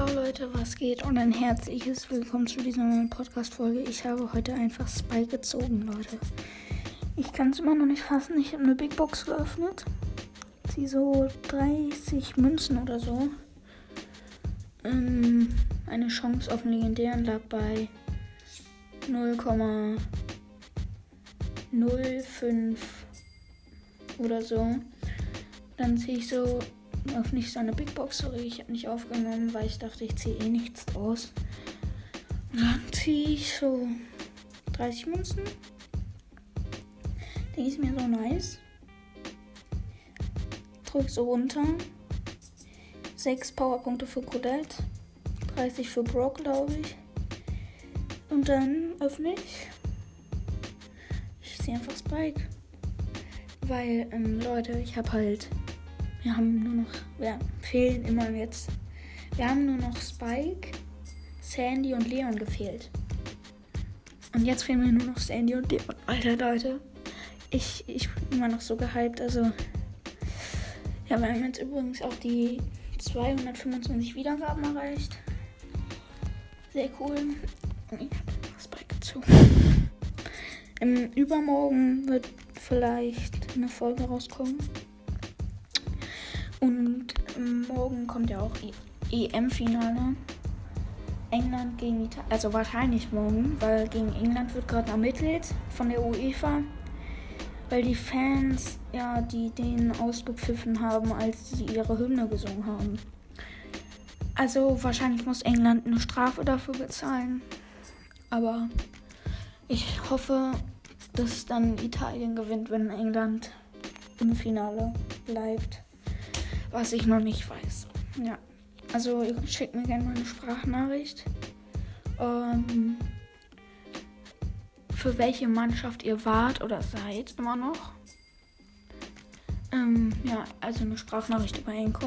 Yo Leute, was geht? Und ein herzliches Willkommen zu dieser neuen Podcast-Folge. Ich habe heute einfach Spike gezogen, Leute. Ich kann es immer noch nicht fassen. Ich habe eine Big Box geöffnet. Sie so 30 Münzen oder so. Ähm, eine Chance auf einen legendären lag bei 0,05 oder so. Dann ziehe ich so auf nicht so eine Big Box, sorry, ich habe nicht aufgenommen, weil ich dachte, ich ziehe eh nichts draus. Und dann ziehe ich so 30 Münzen. Die ist mir so nice. Drück so runter. 6 Powerpunkte für Colette. 30 für Brock, glaube ich. Und dann öffne ich. Ich ziehe einfach Spike. Weil, ähm, Leute, ich habe halt wir haben nur noch, wir fehlen immer jetzt. Wir haben nur noch Spike, Sandy und Leon gefehlt. Und jetzt fehlen mir nur noch Sandy und Leon. Alter Leute, ich, ich bin immer noch so gehypt. Also, ja, wir haben jetzt übrigens auch die 225 Wiedergaben erreicht. Sehr cool. Ich habe Spike gezogen. Im Übermorgen wird vielleicht eine Folge rauskommen. Morgen kommt ja auch EM-Finale. England gegen Italien. Also wahrscheinlich morgen, weil gegen England wird gerade ermittelt von der UEFA. Weil die Fans, ja, die den ausgepfiffen haben, als sie ihre Hymne gesungen haben. Also wahrscheinlich muss England eine Strafe dafür bezahlen. Aber ich hoffe, dass dann Italien gewinnt, wenn England im Finale bleibt was ich noch nicht weiß. Ja. Also schickt mir gerne mal eine Sprachnachricht. Ähm, für welche Mannschaft ihr wart oder seid immer noch. Ähm, ja, also eine Sprachnachricht über Enko.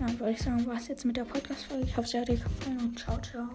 Ja, würde ich sagen, was jetzt mit der Podcast-Folge. Ich hoffe, sie hat euch gefallen und ciao, ciao.